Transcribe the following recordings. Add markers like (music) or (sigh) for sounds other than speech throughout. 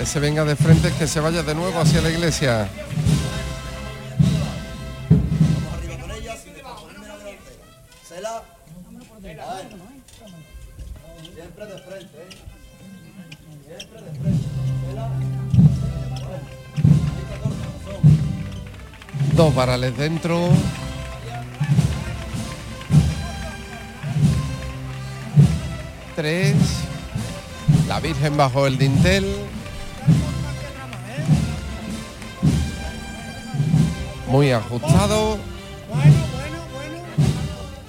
ese venga de frente que se vaya de nuevo hacia la iglesia. Dos varales dentro. Tres. La Virgen bajo el dintel. Muy ajustado.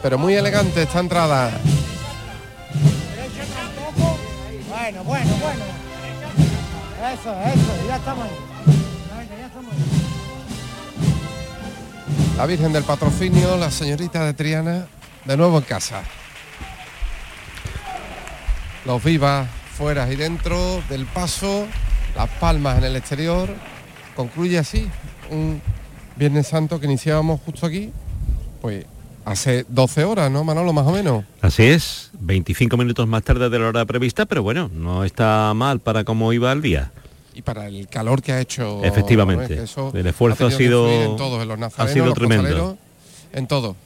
Pero muy elegante esta entrada. Bueno, bueno, bueno. Eso, eso, ya estamos. La Virgen del Patrocinio, la señorita de Triana, de nuevo en casa. Los vivas fuera y dentro del paso, las palmas en el exterior. Concluye así un Viernes Santo que iniciábamos justo aquí, pues hace 12 horas, ¿no, Manolo, más o menos? Así es, 25 minutos más tarde de la hora prevista, pero bueno, no está mal para cómo iba el día. Y para el calor que ha hecho. Efectivamente, ¿no? Es que eso el esfuerzo ha sido- en todos, en los ha sido tremendo. En todo.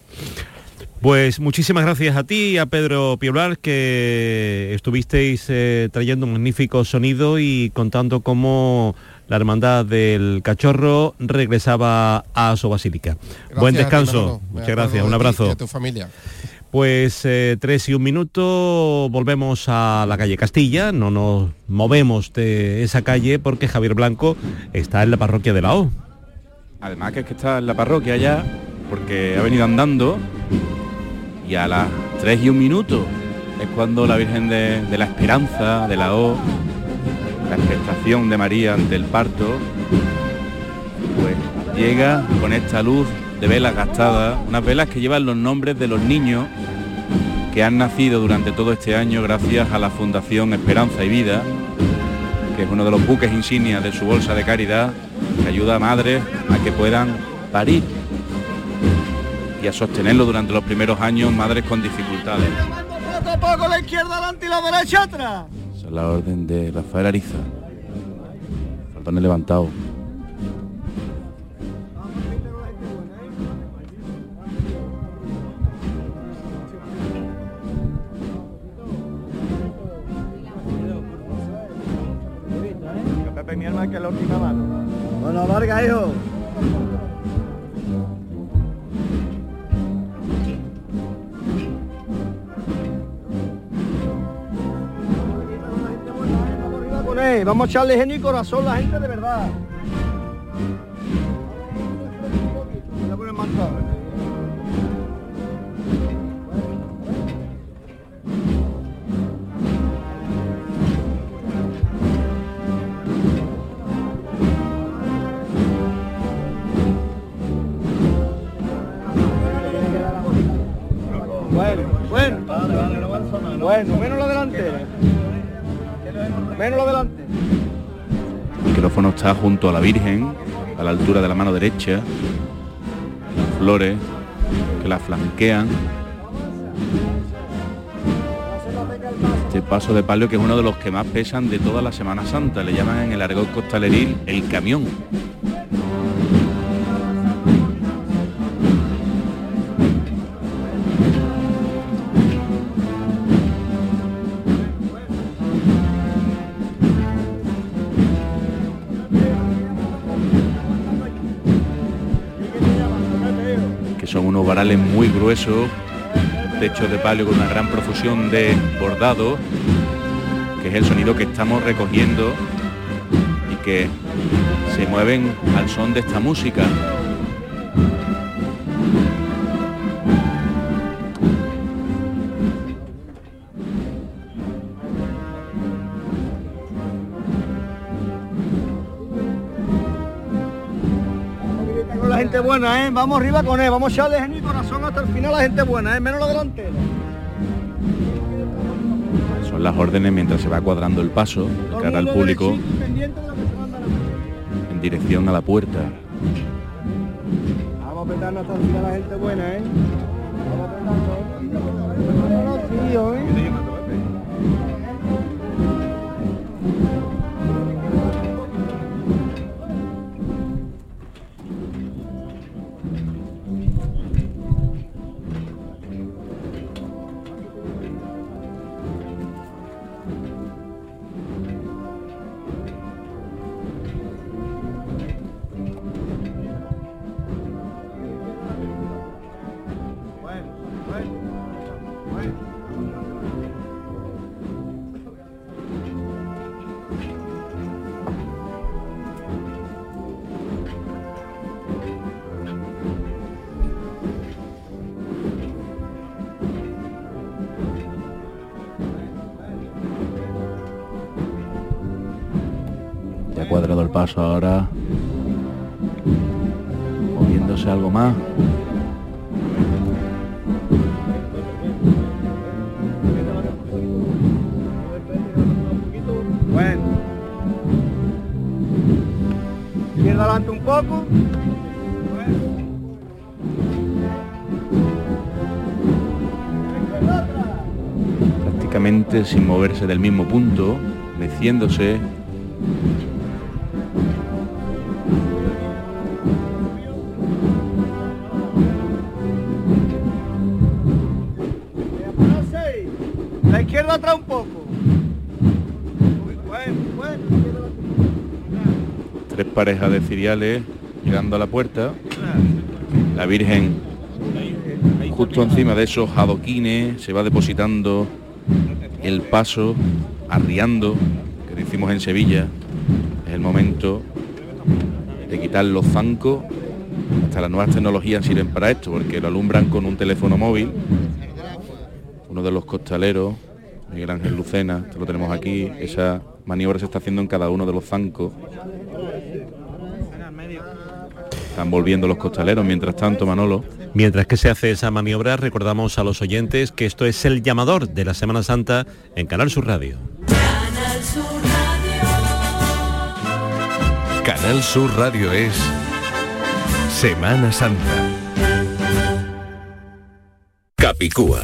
Pues muchísimas gracias a ti y a Pedro Pioblar que estuvisteis eh, trayendo un magnífico sonido y contando cómo la hermandad del cachorro regresaba a su basílica. Gracias Buen descanso. Muchas gracias. Un abrazo. a tu familia. Pues eh, tres y un minuto, volvemos a la calle Castilla, no nos movemos de esa calle porque Javier Blanco está en la parroquia de la O. Además que es que está en la parroquia ya, porque ha venido andando y a las 3 y un minuto es cuando la Virgen de, de la Esperanza, de la O, la expectación de María ante el parto, pues llega con esta luz de velas gastadas, unas velas que llevan los nombres de los niños que han nacido durante todo este año gracias a la Fundación Esperanza y Vida, que es uno de los buques insignias de su bolsa de caridad, que ayuda a madres a que puedan parir y a sostenerlo durante los primeros años madres con dificultades. Poco poco la izquierda adelante y la derecha atrás. La orden de Rafael Ariza. Faltones levantados. Pepe, mi alma que la última mano. Bueno, larga, hijo. Vamos a echarle genio y corazón a la gente de verdad. Tarde. Bueno, bueno. Bueno, está junto a la Virgen, a la altura de la mano derecha. Flores que la flanquean. Este paso de palio que es uno de los que más pesan de toda la Semana Santa. Le llaman en el argot costaleril el camión. Gruesos, techos de palio con una gran profusión de bordado, que es el sonido que estamos recogiendo y que se mueven al son de esta música. Buena, ¿eh? Vamos arriba con él, vamos a echarle genio y corazón hasta el final a la gente buena, ¿eh? Menos la delantera. Son las órdenes mientras se va cuadrando el paso de cara al público en dirección a la puerta. Vamos a petarnos hasta el final a la gente buena, ¿eh? Vamos a tío, ¿eh? Cuadrado el paso ahora. Moviéndose algo más. Bueno. Izquierda adelante un poco. prácticamente sin moverse del mismo punto, meciéndose. Tres parejas de ciriales llegando a la puerta. La Virgen justo encima de esos adoquines se va depositando el paso, arriando, que decimos en Sevilla. Es el momento de quitar los zancos. Hasta las nuevas tecnologías sirven para esto, porque lo alumbran con un teléfono móvil. Uno de los costaleros, Miguel Ángel Lucena, esto lo tenemos aquí, esa maniobra se está haciendo en cada uno de los zancos. Están volviendo los costaleros, mientras tanto, Manolo. Mientras que se hace esa maniobra, recordamos a los oyentes que esto es el llamador de la Semana Santa en Canal Sur Radio. Canal Sur Radio. Canal Sur Radio es Semana Santa. Capicúa,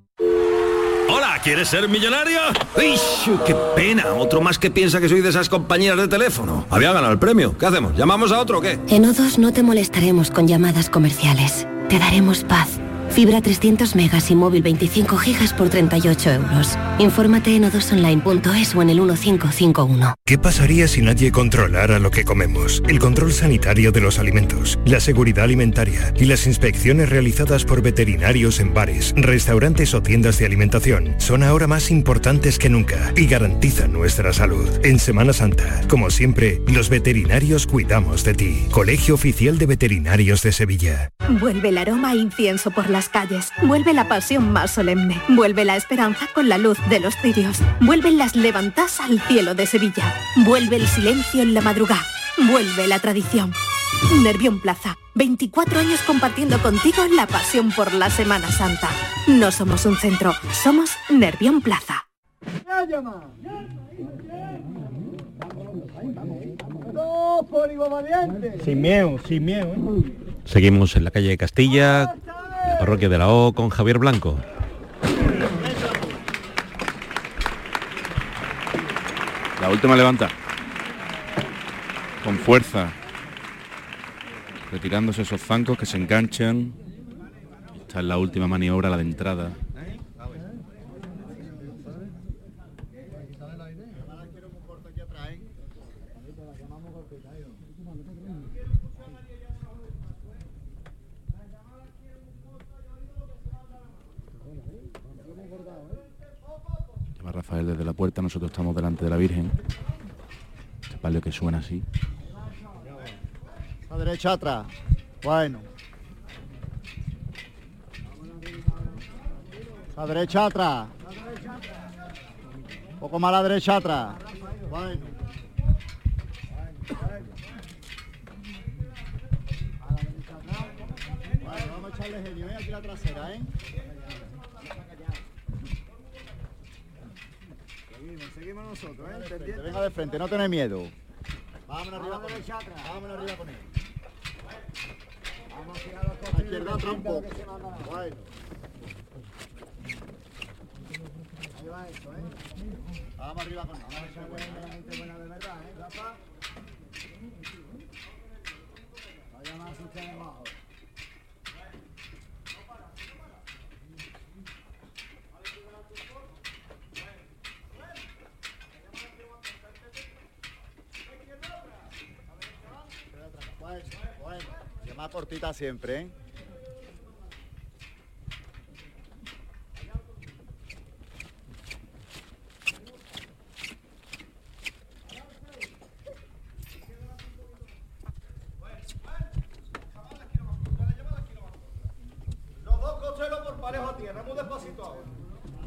¿Quieres ser millonario? ¡Uy, qué pena! Otro más que piensa que soy de esas compañías de teléfono. Había ganado el premio. ¿Qué hacemos? ¿Llamamos a otro o qué? En O2 no te molestaremos con llamadas comerciales. Te daremos paz. Fibra 300 megas y móvil 25 gigas por 38 euros. Infórmate en odosonline.es o en el 1551. ¿Qué pasaría si nadie controlara lo que comemos? El control sanitario de los alimentos, la seguridad alimentaria y las inspecciones realizadas por veterinarios en bares, restaurantes o tiendas de alimentación son ahora más importantes que nunca y garantizan nuestra salud. En Semana Santa, como siempre, los veterinarios cuidamos de ti. Colegio Oficial de Veterinarios de Sevilla. Vuelve el aroma a incienso por las calles. Vuelve la pasión más solemne. Vuelve la esperanza con la luz de los cirios. Vuelven las levantas al cielo de Sevilla. Vuelve el silencio en la madrugada. Vuelve la tradición. Nervión Plaza. 24 años compartiendo contigo la pasión por la Semana Santa. No somos un centro, somos Nervión Plaza. Sin miedo, sin miedo. ¿eh? Seguimos en la calle de Castilla, la parroquia de la O con Javier Blanco. La última levanta. Con fuerza. Retirándose esos zancos que se enganchan. Esta es la última maniobra, la de entrada. Llama Rafael desde la puerta, nosotros estamos delante de la Virgen. Este palio que suena así. A derecha atrás. Bueno. A derecha atrás. Poco más a la derecha atrás. Bueno. A la derecha atrás. Bueno, vamos a echarle genio, ¿eh? Aquí la trasera, ¿eh? Seguimos, seguimos Pendiente. Venga de frente, no tenés miedo. Vámonos arriba con él. Vámonos arriba con él. A la izquierda atrás un poco. Bueno. Ahí va eso, ¿eh? Vamos arriba con él. Vamos a echar buena, gente buena de verdad, ¿eh, Rafa? Vaya más usted abajo. Bueno, bueno. Que más cortita siempre, ¿eh?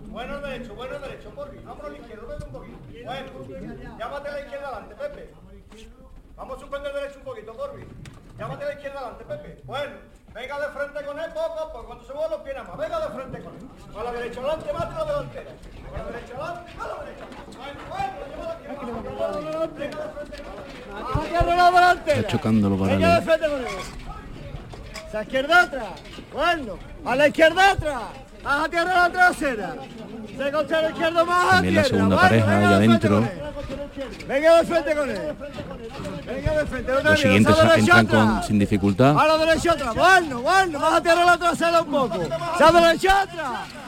Bueno derecho, bueno derecho, Porfi. Vámonos a la izquierda, vete un poquito. Bueno, llámate a la izquierda adelante, Pepe. Vamos a suspender derecho un poquito, Porfi. Llámate a la izquierda adelante, Pepe. Bueno, venga de frente con él, poco a poco. Cuando se muevan los pies nada más, venga de frente con él. A la derecha adelante, mate la delantera. A la derecha adelante, a la derecha. Bueno, bueno, llévala aquí. Venga de frente con él. A la. Está chocando los varales. A la izquierda atrás. Bueno, a la izquierda atrás. A tierra la trasera. Se costado izquierdo más a También la segunda pareja venga ahí de frente adentro. con él. Venga de frente con él. Venga de frente. Los siguientes la entran con, sin dificultad. A la derecha atrás. Bueno, bueno, más a tierra la trasera un poco. A la derecha atrás.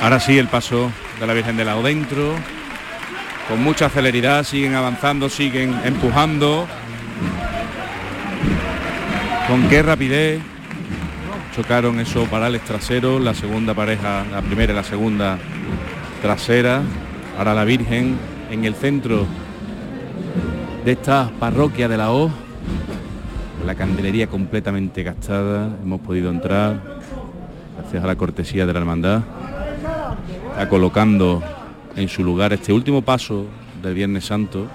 Ahora sí el paso de la Virgen de la O dentro. Con mucha celeridad siguen avanzando, siguen empujando. Con qué rapidez chocaron esos varales traseros, la segunda pareja, la primera y la segunda trasera. Ahora la Virgen en el centro de esta parroquia de la O. La candelería completamente gastada. Hemos podido entrar gracias a la cortesía de la hermandad. Está colocando en su lugar este último paso del Viernes Santo.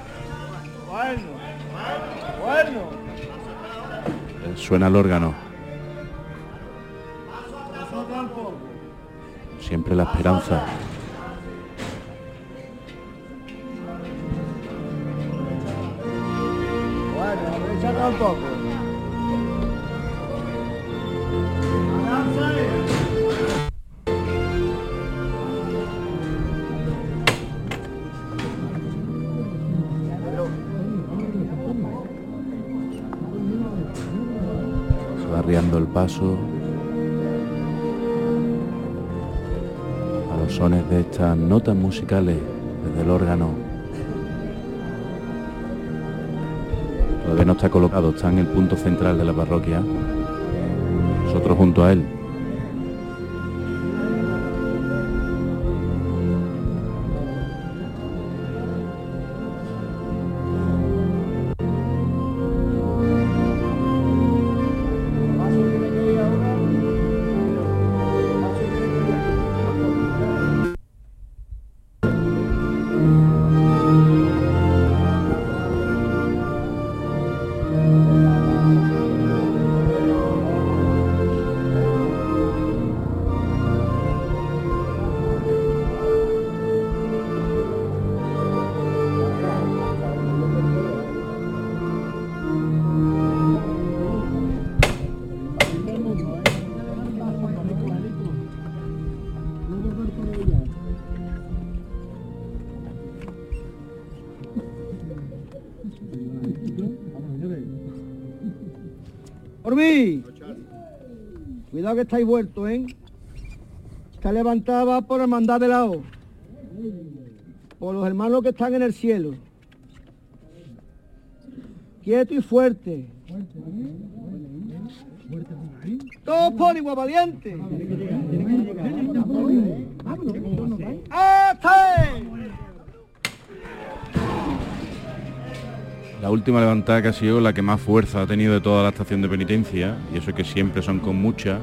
Suena el órgano. Siempre la esperanza. Bueno, un poco. Paso. A los sones de estas notas musicales desde el órgano. Todavía no está colocado, está en el punto central de la parroquia. Nosotros junto a él. Orbi. Cuidado que estáis vueltos, ¿eh? Está levantada por hermandad de la O. Por los hermanos que están en el cielo. Quieto y fuerte. Todos por igual valiente. ¡Hasta! La última levantada que ha sido la que más fuerza ha tenido de toda la estación de penitencia, y eso que siempre son con mucha,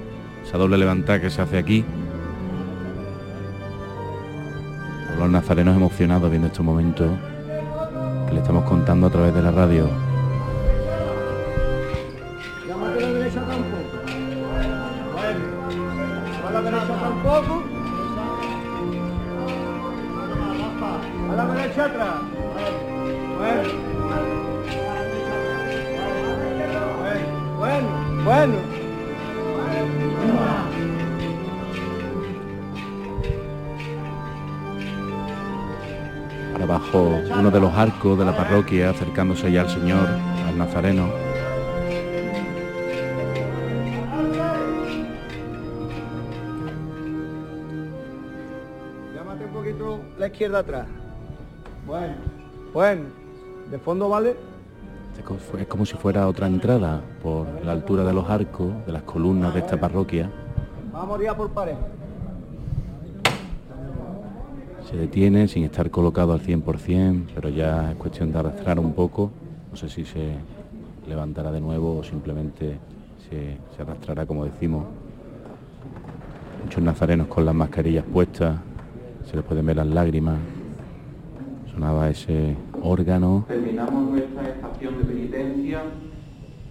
esa doble levantada que se hace aquí. Los nazarenos emocionados viendo estos momentos que le estamos contando a través de la radio. A la derecha tampoco. Uno de los arcos de la parroquia, acercándose ya al Señor, al Nazareno. Llámate un poquito la izquierda atrás. Bueno, bueno. De fondo vale. Es como- si fuera otra entrada por la altura de los arcos, de las columnas de esta parroquia. Vamos ya por pareja. Se detiene sin estar colocado al 100%, pero ya es cuestión de arrastrar un poco. No sé si se levantará de nuevo o simplemente se, arrastrará, como decimos, muchos nazarenos con las mascarillas puestas, se les pueden ver las lágrimas, sonaba ese órgano. Terminamos nuestra estación de penitencia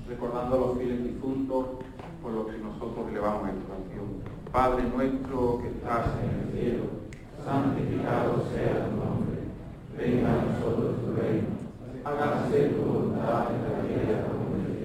recordando a los fieles difuntos por los que nosotros elevamos esta oración. Padre nuestro que estás en el cielo, santificado sea tu nombre. Venga a nosotros tu reino. Hágase tu voluntad en la tierra como en el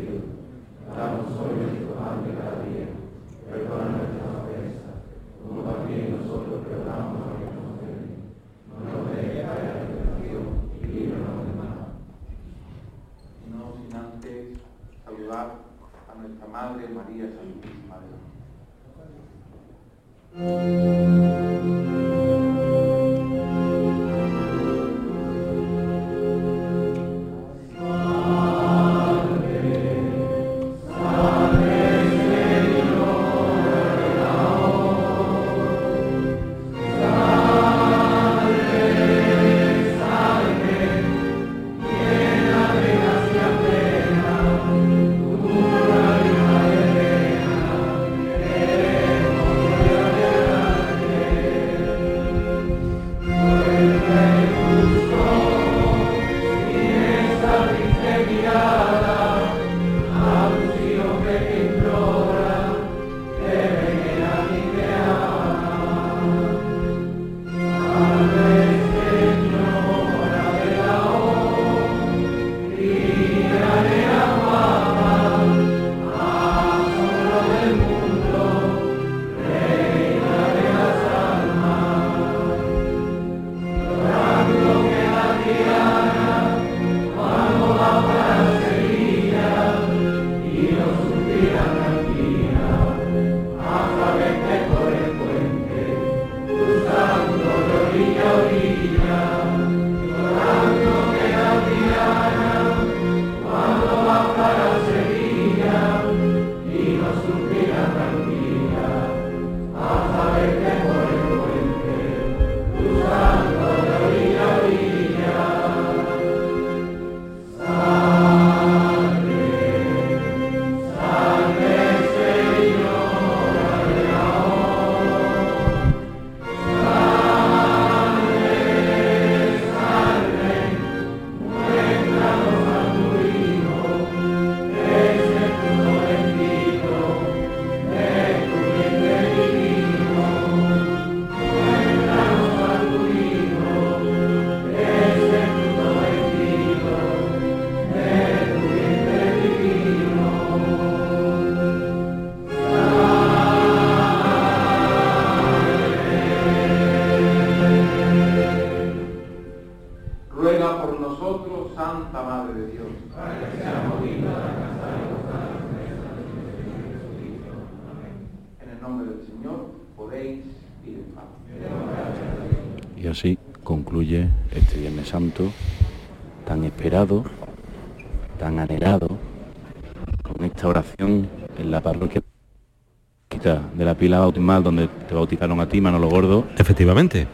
pila bautismal donde te bautizaron a ti, Manolo Gordo. Efectivamente.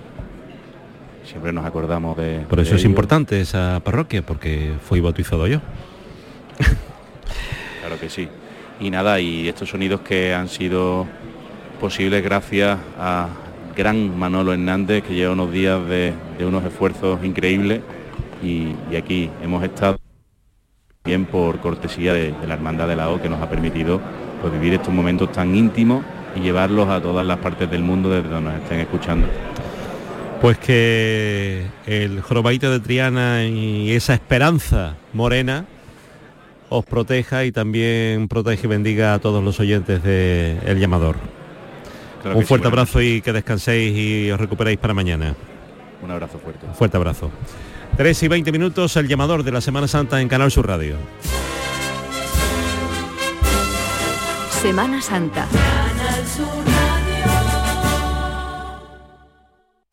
Siempre nos acordamos de... Por eso de es ello. importante esa parroquia, porque fui bautizado yo. (laughs) Claro que sí. Y nada, y estos sonidos que han sido posibles gracias a gran Manolo Hernández, que lleva unos días de, de unos esfuerzos increíbles y, y aquí hemos estado bien por cortesía de, de la Hermandad de la O que nos ha permitido pues, vivir estos momentos tan íntimos y llevarlos a todas las partes del mundo desde donde nos estén escuchando. Pues que el jorobaito de Triana y esa esperanza morena os proteja y también protege y bendiga a todos los oyentes de El Llamador. Claro Un sí, fuerte abrazo y que descanséis y os recuperéis para mañana. Un abrazo fuerte. Un fuerte abrazo. 3 y 20 minutos, El Llamador de la Semana Santa en Canal Sur Radio. Semana Santa.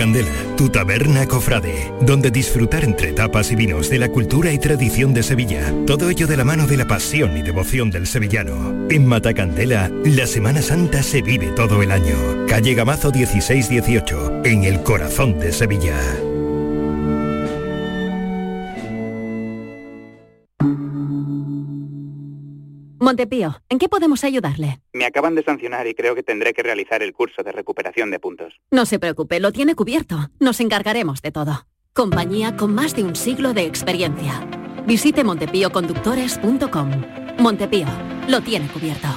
Matacandela, tu taberna cofrade, donde disfrutar entre tapas y vinos de la cultura y tradición de Sevilla. Todo ello de la mano de la pasión y devoción del sevillano. En Matacandela, la Semana Santa se vive todo el año. Calle Gamazo 1618, en el corazón de Sevilla. Montepío, ¿en qué podemos ayudarle? Me acaban de sancionar y creo que tendré que realizar el curso de recuperación de puntos. No se preocupe, lo tiene cubierto. Nos encargaremos de todo. Compañía con más de un siglo de experiencia. Visite montepíoconductores.com. Montepío, lo tiene cubierto.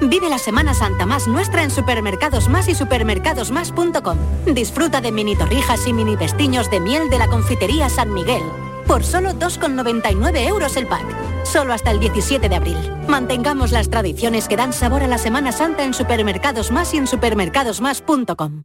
Vive la Semana Santa más nuestra en Supermercados Más y supermercadosmás.com. Disfruta de mini torrijas y mini pestiños de miel de la confitería San Miguel. Por solo 2,99 euros el pack. Solo hasta el 17 de abril. Mantengamos las tradiciones que dan sabor a la Semana Santa en Supermercados Más y en supermercadosmás.com.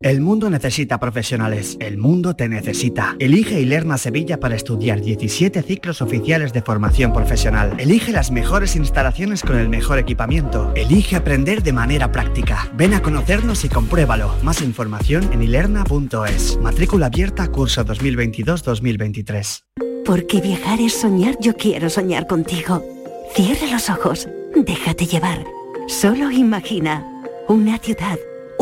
El mundo necesita profesionales. El mundo te necesita. Elige Ilerna Sevilla para estudiar 17 ciclos oficiales de formación profesional. Elige las mejores instalaciones con el mejor equipamiento. Elige aprender de manera práctica. Ven a conocernos y compruébalo. Más información en ilerna.es. Matrícula abierta curso 2022-2023. Porque viajar es soñar, yo quiero soñar contigo. Cierra los ojos, déjate llevar. Solo imagina una ciudad,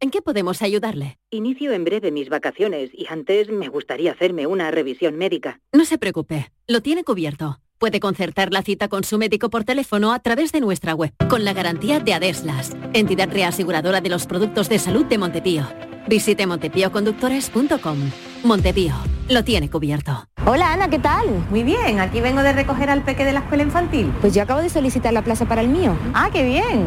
¿en qué podemos ayudarle? Inicio en breve mis vacaciones y antes me gustaría hacerme una revisión médica. No se preocupe, lo tiene cubierto. Puede concertar la cita con su médico por teléfono a través de nuestra web, con la garantía de Adeslas, entidad reaseguradora de los productos de salud de Montepío. Visite montepíoconductores.com. Montepío, lo tiene cubierto. Hola Ana, ¿qué tal? Muy bien, aquí vengo de recoger al peque de la escuela infantil. Pues yo acabo de solicitar la plaza para el mío. Ah, qué bien.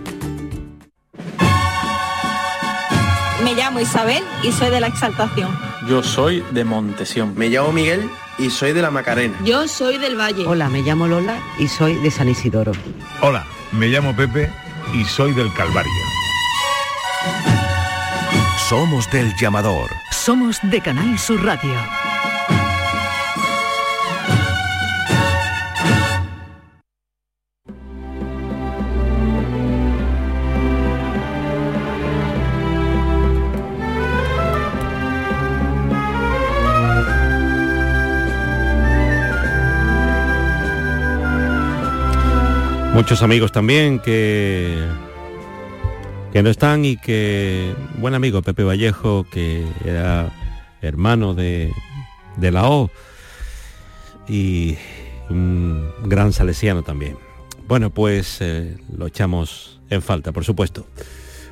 Llamo Isabel y soy de la Exaltación. Yo soy de Montesión. Me llamo Miguel y soy de la Macarena. Yo soy del Valle. Hola, me llamo Lola y soy de San Isidoro. Hola, me llamo Pepe y soy del Calvario. Somos del llamador. Somos de Canal Sur Radio. Muchos amigos también que que no están y que buen amigo Pepe Vallejo que era hermano de, de la O y un gran salesiano también. Bueno, pues eh, lo echamos en falta, por supuesto.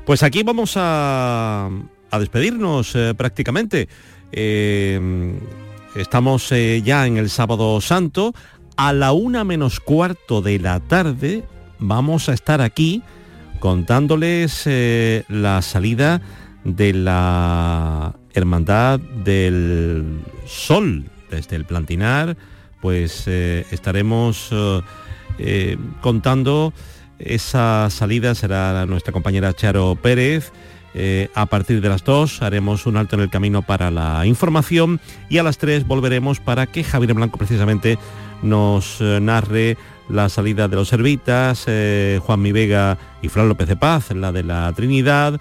Pues aquí vamos a, a despedirnos eh, prácticamente. Eh, estamos ya en el sábado santo. A la una menos cuarto de la tarde vamos a estar aquí contándoles la salida de la Hermandad del Sol desde el Plantinar, pues estaremos eh, contando esa salida será nuestra compañera Charo Pérez. Eh, a partir de las 2 haremos un alto en el camino para la información y a las 3 volveremos para que Javier Blanco precisamente nos eh, narre la salida de los Servitas, Juan Mi Vega y Fran López de Paz, la de la Trinidad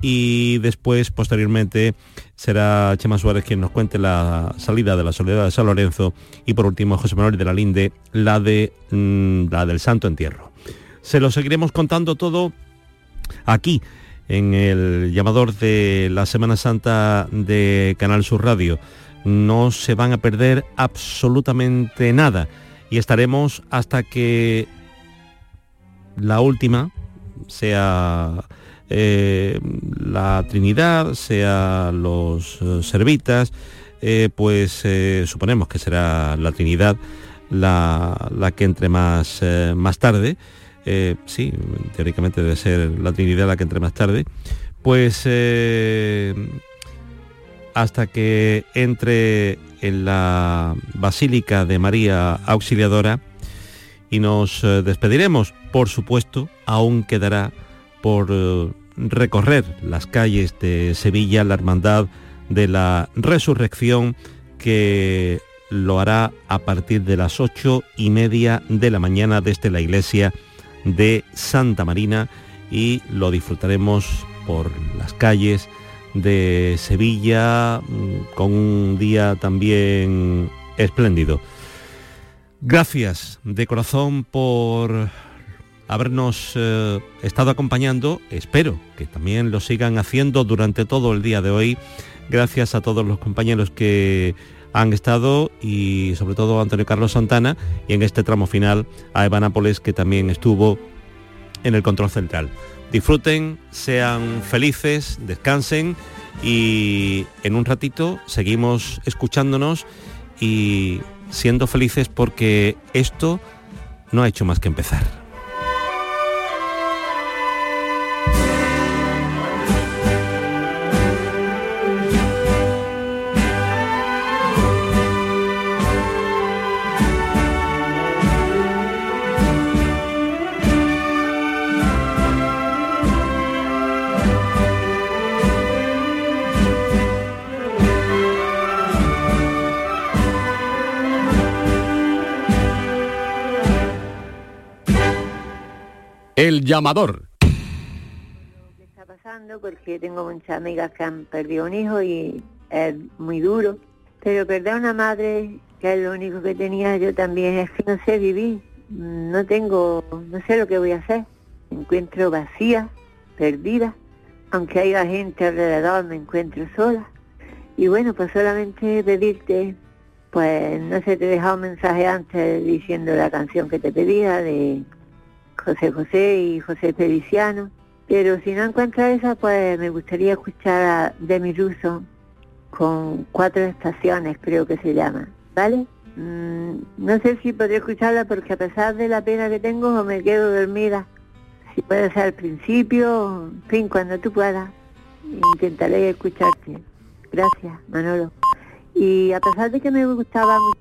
y después posteriormente será Chema Suárez quien nos cuente la salida de la Soledad de San Lorenzo y por último José Manuel de la Linde la de mm, la del Santo Entierro. Se lo seguiremos contando todo aquí en el llamador de la Semana Santa de Canal Sur Radio. No se van a perder absolutamente nada y estaremos hasta que la última sea eh, la Trinidad, sea los eh, Servitas, eh, pues suponemos que será la Trinidad la, la que entre más, más tarde. Sí, teóricamente debe ser la Trinidad la que entre más tarde. Pues hasta que entre en la Basílica de María Auxiliadora y nos despediremos. Por supuesto, aún quedará por eh, recorrer las calles de Sevilla, la Hermandad de la Resurrección, que lo hará a partir de las ocho y media de la mañana desde la iglesia de Santa Marina y lo disfrutaremos por las calles de Sevilla mm, con un día también espléndido. Gracias de corazón por habernos eh, estado acompañando. Espero que también lo sigan haciendo durante todo el día de hoy. Gracias a todos los compañeros que han estado y sobre todo Antonio Carlos Santana y en este tramo final a Eva Nápoles que también estuvo en el control central. Disfruten, sean felices, descansen y en un ratito seguimos escuchándonos y siendo felices porque esto no ha hecho más que empezar. El llamador. ¿Qué está pasando? Porque tengo muchas amigas que han perdido un hijo y es muy duro. Pero perder a una madre, que es lo único que tenía yo también, es que no sé vivir. No tengo, no sé lo que voy a hacer. Me encuentro vacía, perdida. Aunque haya gente alrededor, me encuentro sola. Y bueno, pues solamente pedirte, pues no sé, te he dejado un mensaje antes diciendo la canción que te pedía de José José y José Feliciano. Pero si no encuentro esa, pues me gustaría escuchar a Demi Russo con cuatro estaciones, creo que se llama, ¿vale? Mm, no sé si podré escucharla porque a pesar de la pena que tengo, me quedo dormida. Si puede ser al principio, en fin, cuando tú puedas, intentaré escucharte. Gracias, Manolo. Y a pesar de que me gustaba mucho